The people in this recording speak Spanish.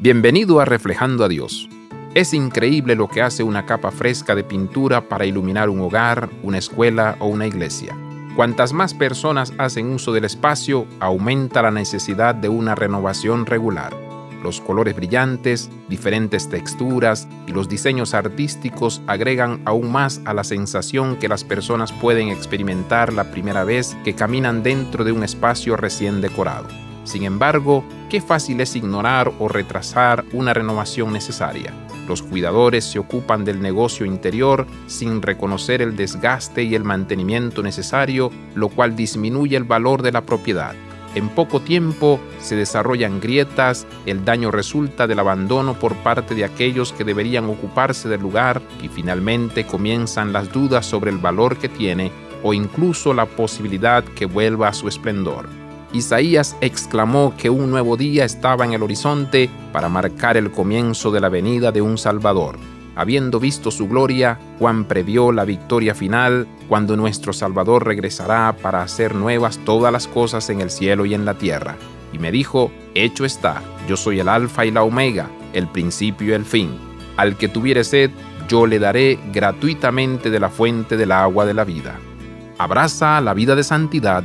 Bienvenido a Reflejando a Dios. Es increíble lo que hace una capa fresca de pintura para iluminar un hogar, una escuela o una iglesia. Cuantas más personas hacen uso del espacio, aumenta la necesidad de una renovación regular. Los colores brillantes, diferentes texturas y los diseños artísticos agregan aún más a la sensación que las personas pueden experimentar la primera vez que caminan dentro de un espacio recién decorado. Sin embargo, qué fácil es ignorar o retrasar una renovación necesaria. Los cuidadores se ocupan del negocio interior sin reconocer el desgaste y el mantenimiento necesario, lo cual disminuye el valor de la propiedad. En poco tiempo se desarrollan grietas, el daño resulta del abandono por parte de aquellos que deberían ocuparse del lugar y finalmente comienzan las dudas sobre el valor que tiene o incluso la posibilidad que vuelva a su esplendor. Isaías exclamó que un nuevo día estaba en el horizonte para marcar el comienzo de la venida de un Salvador. Habiendo visto su gloria, Juan previó la victoria final cuando nuestro Salvador regresará para hacer nuevas todas las cosas en el cielo y en la tierra. Y me dijo, hecho está, yo soy el alfa y la omega, el principio y el fin. Al que tuviere sed, yo le daré gratuitamente de la fuente del agua de la vida. Abraza la vida de santidad